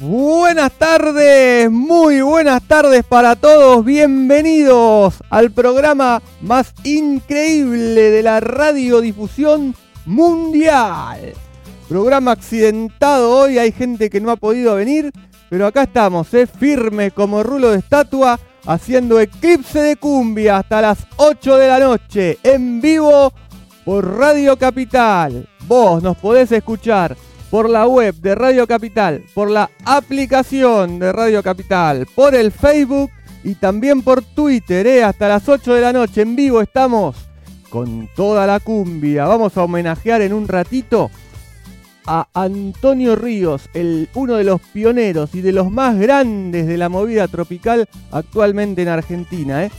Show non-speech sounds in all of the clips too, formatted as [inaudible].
Buenas tardes, muy buenas tardes para todos. Bienvenidos al programa más increíble de la radiodifusión mundial. Programa accidentado hoy, hay gente que no ha podido venir, pero acá estamos, ¿eh? firmes como rulo de estatua, haciendo eclipse de cumbia hasta las 8 de la noche, en vivo por Radio Capital. Vos nos podés escuchar por la web de Radio Capital, por la aplicación de Radio Capital, por el Facebook y también por Twitter. ¿eh? Hasta las 8 de la noche en vivo estamos con toda la cumbia. Vamos a homenajear en un ratito a Antonio Ríos, el, uno de los pioneros y de los más grandes de la movida tropical actualmente en Argentina. ¿eh?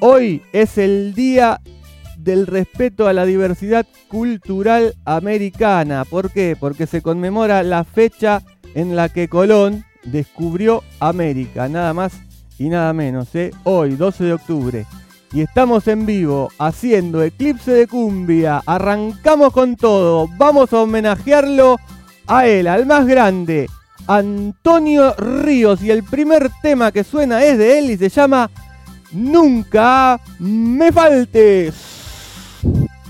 Hoy es el día del respeto a la diversidad cultural americana. ¿Por qué? Porque se conmemora la fecha en la que Colón descubrió América, nada más y nada menos, ¿eh? hoy, 12 de octubre. Y estamos en vivo haciendo Eclipse de Cumbia. Arrancamos con todo. Vamos a homenajearlo a él, al más grande, Antonio Ríos. Y el primer tema que suena es de él y se llama Nunca me faltes. you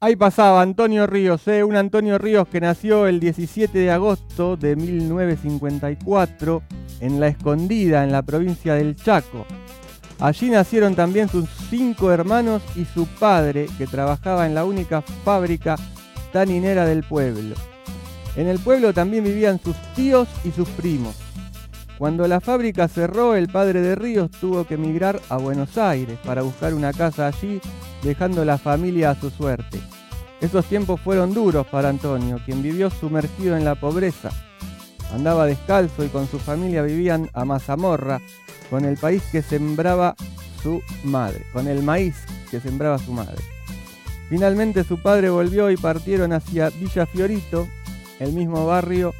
Ahí pasaba Antonio Ríos, ¿eh? un Antonio Ríos que nació el 17 de agosto de 1954 en La Escondida, en la provincia del Chaco. Allí nacieron también sus cinco hermanos y su padre, que trabajaba en la única fábrica taninera del pueblo. En el pueblo también vivían sus tíos y sus primos. Cuando la fábrica cerró, el padre de Ríos tuvo que emigrar a Buenos Aires para buscar una casa allí, dejando la familia a su suerte. Esos tiempos fueron duros para Antonio, quien vivió sumergido en la pobreza. Andaba descalzo y con su familia vivían a mazamorra, con el país que sembraba su madre, con el maíz que sembraba su madre. Finalmente su padre volvió y partieron hacia Villa Fiorito, el mismo barrio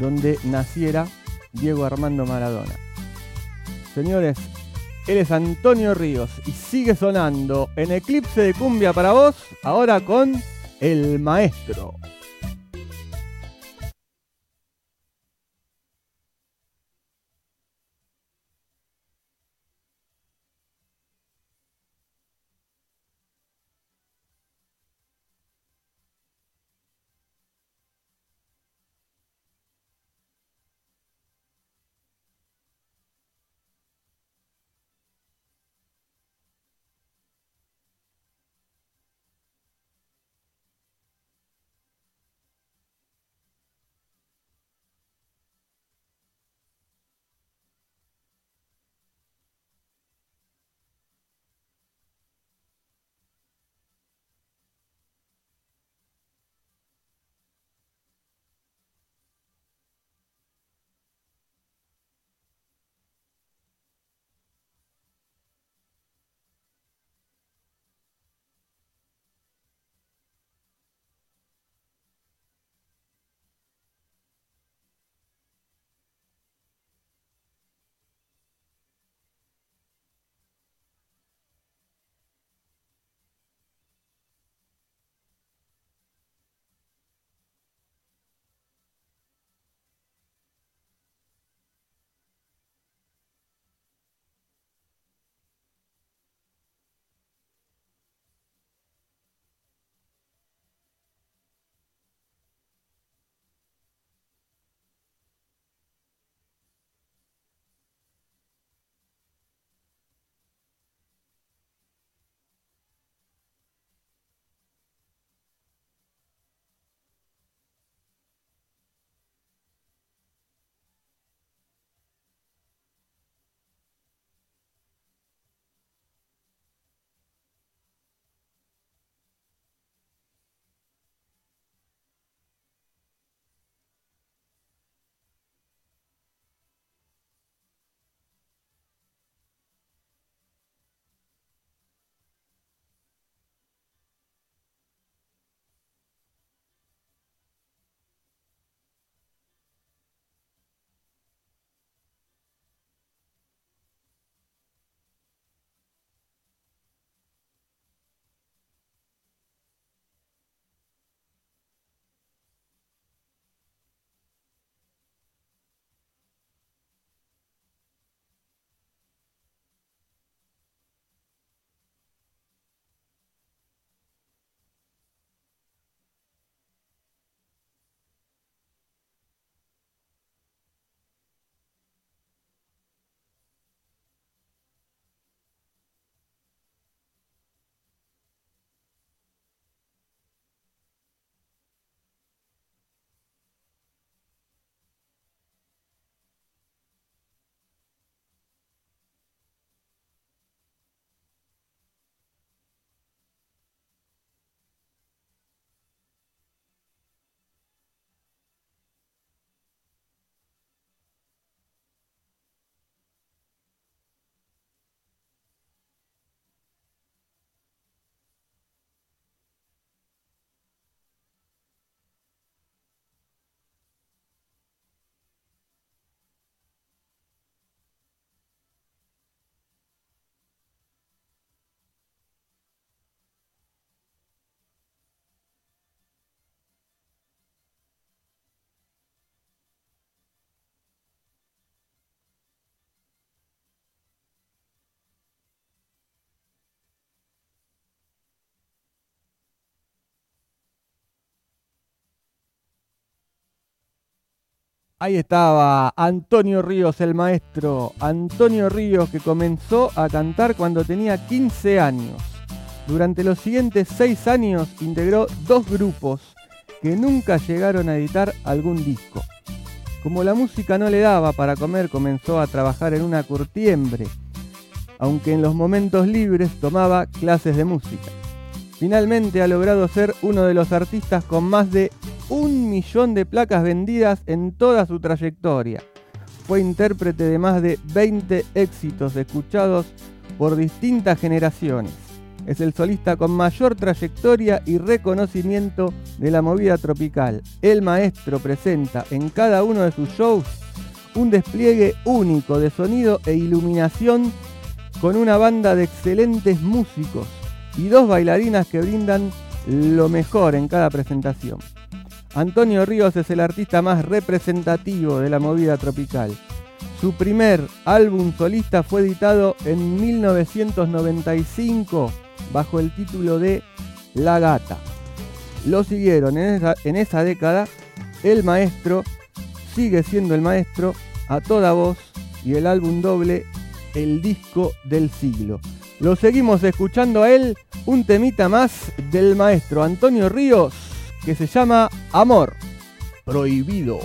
donde naciera Diego Armando Maradona. Señores, él es Antonio Ríos y sigue sonando en Eclipse de Cumbia para vos, ahora con El Maestro. Ahí estaba Antonio Ríos, el maestro. Antonio Ríos que comenzó a cantar cuando tenía 15 años. Durante los siguientes 6 años integró dos grupos que nunca llegaron a editar algún disco. Como la música no le daba para comer, comenzó a trabajar en una curtiembre, aunque en los momentos libres tomaba clases de música. Finalmente ha logrado ser uno de los artistas con más de un millón de placas vendidas en toda su trayectoria. Fue intérprete de más de 20 éxitos escuchados por distintas generaciones. Es el solista con mayor trayectoria y reconocimiento de la movida tropical. El maestro presenta en cada uno de sus shows un despliegue único de sonido e iluminación con una banda de excelentes músicos y dos bailarinas que brindan lo mejor en cada presentación. Antonio Ríos es el artista más representativo de la movida tropical. Su primer álbum solista fue editado en 1995 bajo el título de La Gata. Lo siguieron en esa, década El Maestro, sigue siendo el maestro a toda voz y el álbum doble El Disco del Siglo. Lo seguimos escuchando a él, un temita más del maestro Antonio Ríos que se llama Amor Prohibido.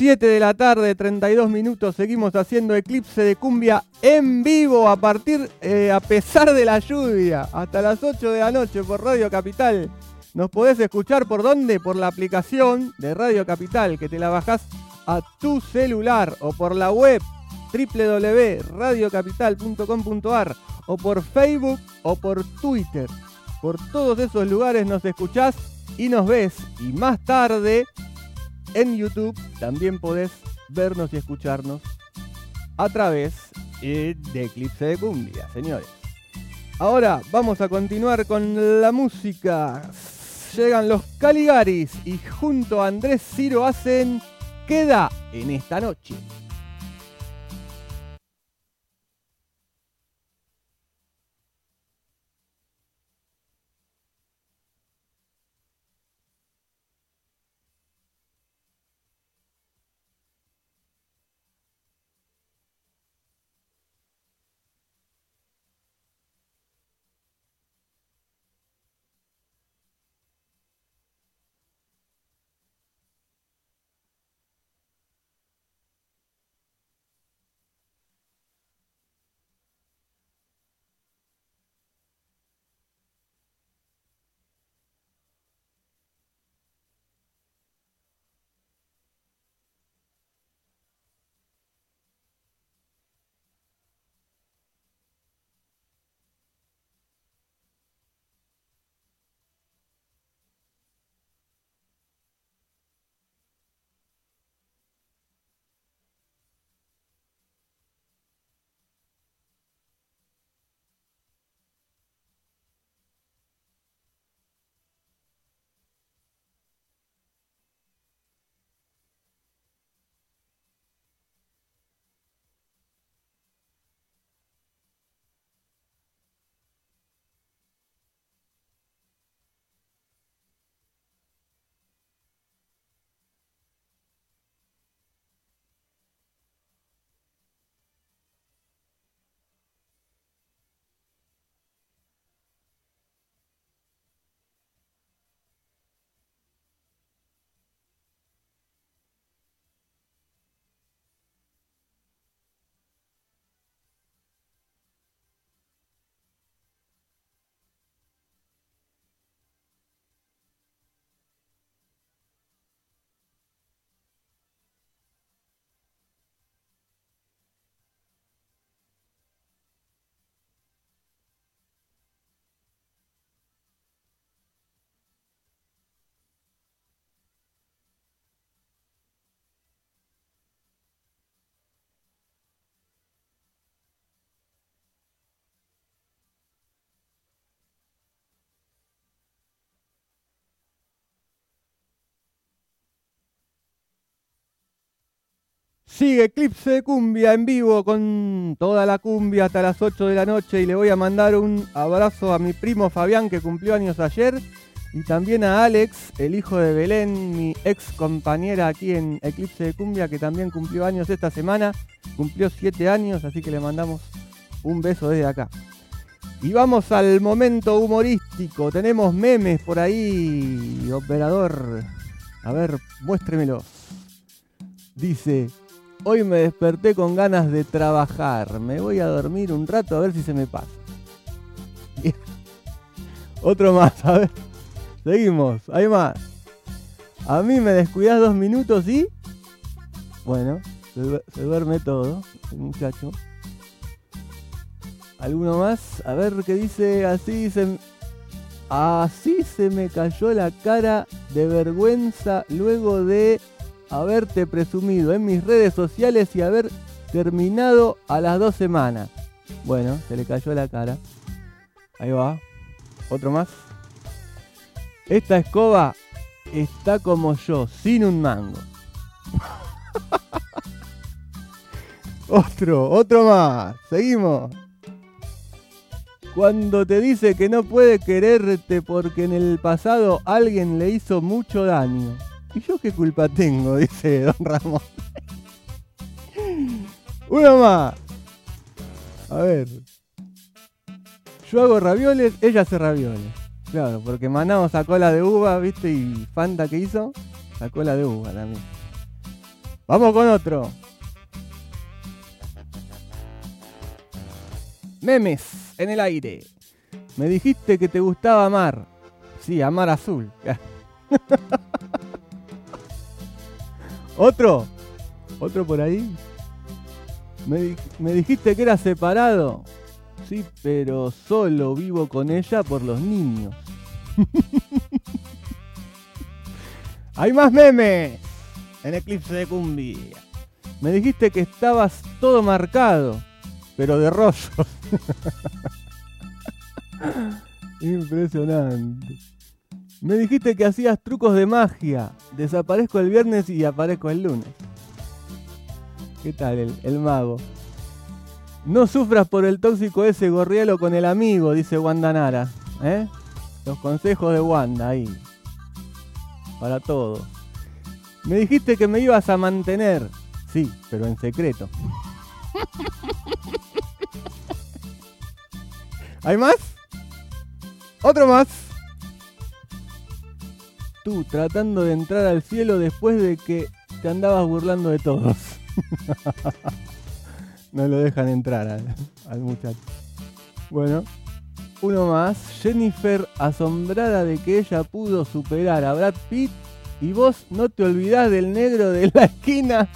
7 de la tarde, 32 minutos, seguimos haciendo Eclipse de Cumbia en vivo a partir, eh, a pesar de la lluvia, hasta las 8 de la noche por Radio Capital. Nos podés escuchar por dónde? Por la aplicación de Radio Capital, que te la bajás a tu celular o por la web www.radiocapital.com.ar o por Facebook o por Twitter. Por todos esos lugares nos escuchás y nos ves. Y más tarde en YouTube también podés vernos y escucharnos a través eh, de Eclipse de Cumbia, señores. Ahora vamos a continuar con la música. Llegan los Caligaris y junto a Andrés Ciro hacen Queda en esta noche. Sigue Eclipse de Cumbia en vivo con toda la cumbia hasta las 8 de la noche y le voy a mandar un abrazo a mi primo Fabián que cumplió años ayer y también a Alex, el hijo de Belén, mi ex compañera aquí en Eclipse de Cumbia que también cumplió años esta semana, cumplió 7 años, así que le mandamos un beso desde acá. Y vamos al momento humorístico, tenemos memes por ahí, operador. A ver, muéstremelos. Dice, Hoy me desperté con ganas de trabajar. Me voy a dormir un rato a ver si se me pasa. [laughs] Otro más, a ver. Seguimos, hay más. A mí me descuidas dos minutos y... Bueno, se, duerme todo, el muchacho. ¿Alguno más? A ver qué dice. Así se... Así se me cayó la cara de vergüenza luego de haberte presumido en mis redes sociales y haber terminado a las dos semanas. Bueno, se le cayó la cara. Ahí va. Otro más. Esta escoba está como yo, sin un mango. [laughs] otro, otro más. Seguimos. Cuando te dice que no puede quererte porque en el pasado alguien le hizo mucho daño. ¿Y yo qué culpa tengo? [laughs] Dice don Ramón. Uno más. A ver. Yo hago ravioles, ella hace ravioles. Claro, porque Manao sacó la de uva, ¿viste? Y Fanta que hizo, sacó la de uva también. Vamos con otro. Memes en el aire. Me dijiste que te gustaba amar. Sí, amar azul. [laughs] ¿Otro? ¿Otro por ahí? Me, me, dijiste que era separado. Sí, pero solo vivo con ella por los niños. [laughs] Hay más memes en Eclipse de Cumbia. Me dijiste que estabas todo marcado, pero de rollos. [laughs] Impresionante. Me dijiste que hacías trucos de magia. Desaparezco el viernes y aparezco el lunes. ¿Qué tal el, mago? No sufras por el tóxico ese gorrielo con el amigo, dice Wanda Nara. ¿eh? Los consejos de Wanda ahí. Para todo. Me dijiste que me ibas a mantener. Sí, pero en secreto. [laughs] ¿Hay más? Otro más. Tú tratando de entrar al cielo después de que te andabas burlando de todos. [laughs] no lo dejan entrar al, muchacho. Bueno, uno más. Jennifer asombrada de que ella pudo superar a Brad Pitt y vos no te olvidás del negro de la esquina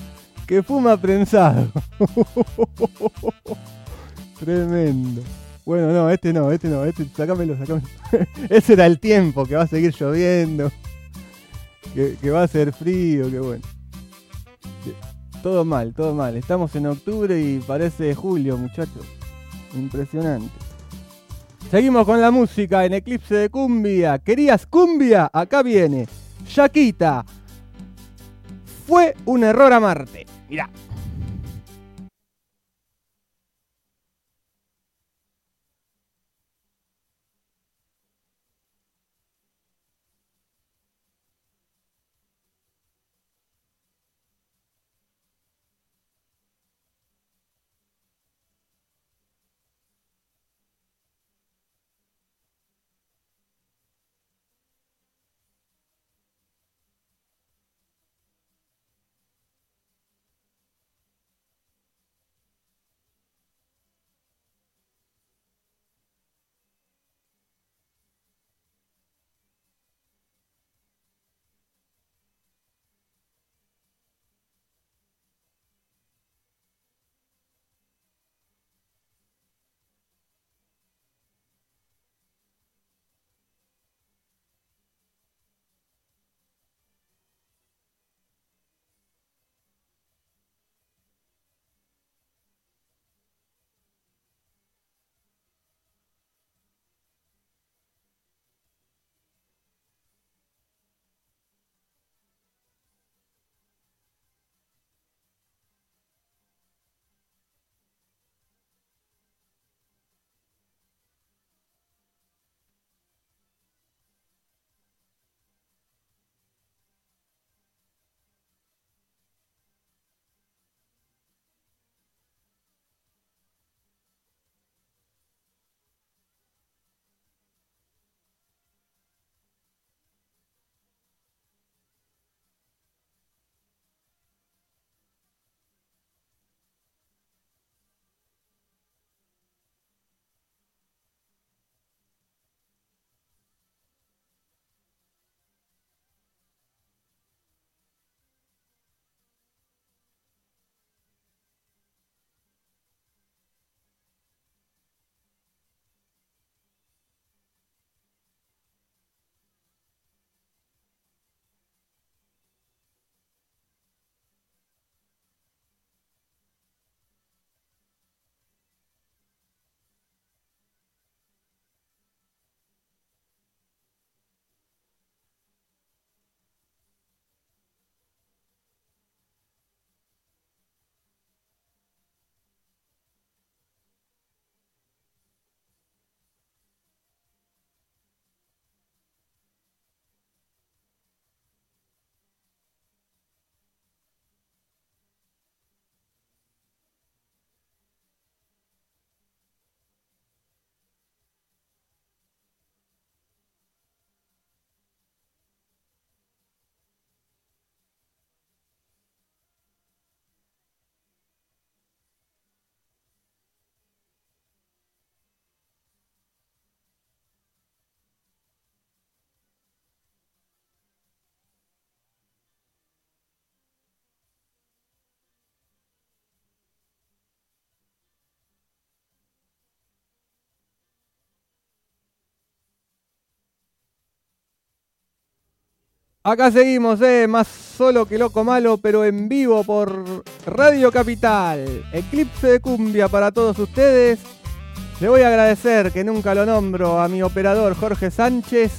que fuma prensado. [laughs] Tremendo. Bueno, no, este no, este no, este, sacámelo, sacámelo. [laughs] Ese era el tiempo, que va a seguir lloviendo, que, va a ser frío, que bueno. Todo mal, todo mal. Estamos en octubre y parece julio, muchachos. Impresionante. Seguimos con la música en Eclipse de Cumbia. ¿Querías cumbia? Acá viene. Yaquita. Fue un error amarte. Mirá. Acá seguimos, eh, más solo que loco malo, pero en vivo por Radio Capital. Eclipse de cumbia para todos ustedes. Le voy a agradecer, que nunca lo nombro, a mi operador Jorge Sánchez.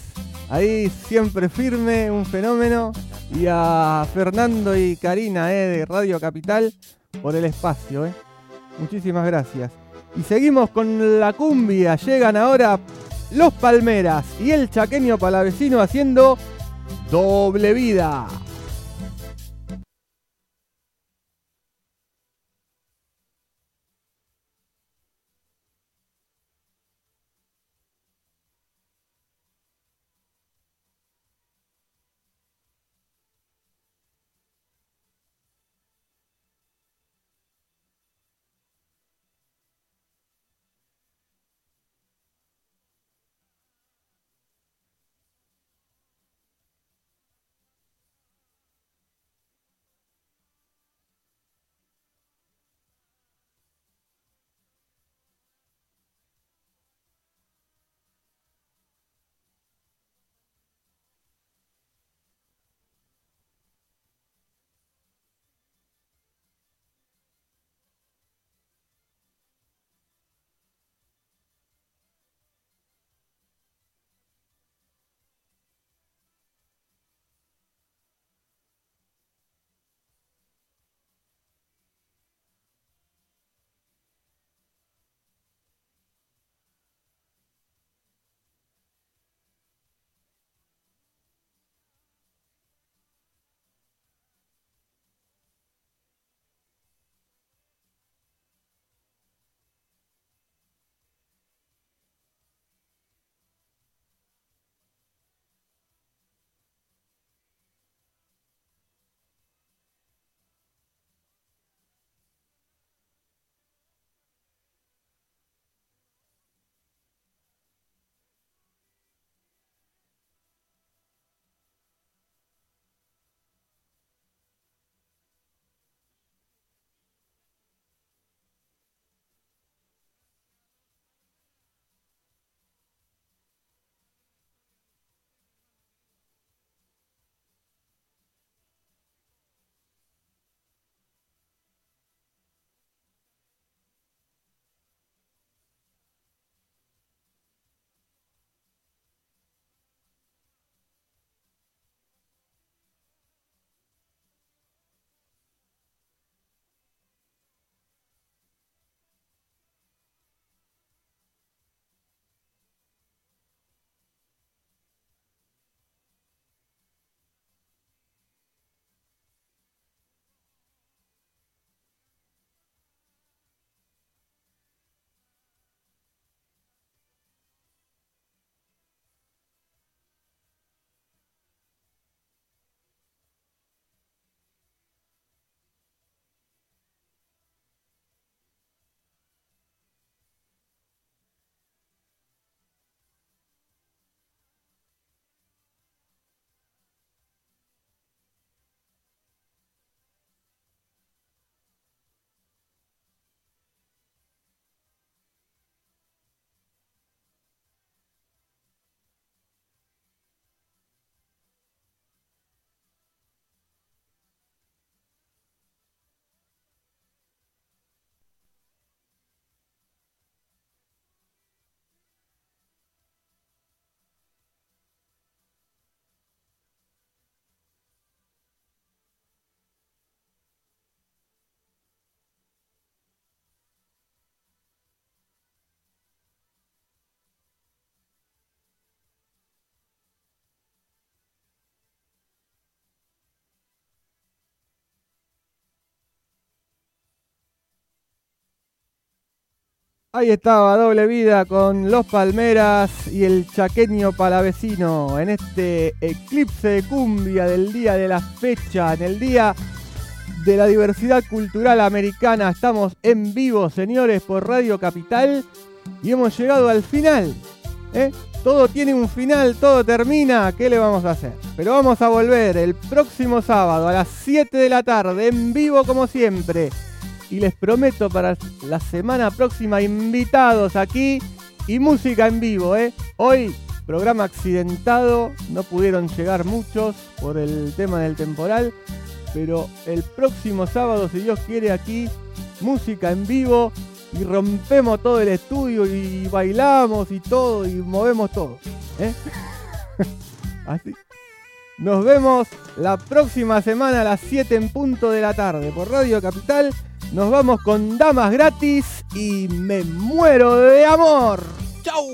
Ahí siempre firme, un fenómeno. Y a Fernando y Karina eh, de Radio Capital por el espacio. Eh. Muchísimas gracias. Y seguimos con la cumbia. Llegan ahora los Palmeras y el chaqueño palavecino haciendo doble vida. Ahí estaba, doble vida con los Palmeras y el chaqueño palavecino en este eclipse de cumbia del día de la fecha, en el día de la diversidad cultural americana. Estamos en vivo, señores, por Radio Capital y hemos llegado al final. ¿eh? Todo tiene un final, todo termina. ¿Qué le vamos a hacer? Pero vamos a volver el próximo sábado a las 7 de la tarde, en vivo como siempre y les prometo para la semana próxima invitados aquí y música en vivo. ¿eh? Hoy Programa accidentado, no pudieron llegar muchos por el tema del temporal, pero el próximo sábado, si Dios quiere, aquí música en vivo y rompemos todo el estudio y bailamos y todo y movemos todo. ¿eh? [laughs] Así. Nos vemos la próxima semana a las 7 en punto de la tarde por Radio Capital. Nos vamos con Damas Gratis y me muero de amor. ¡Chau!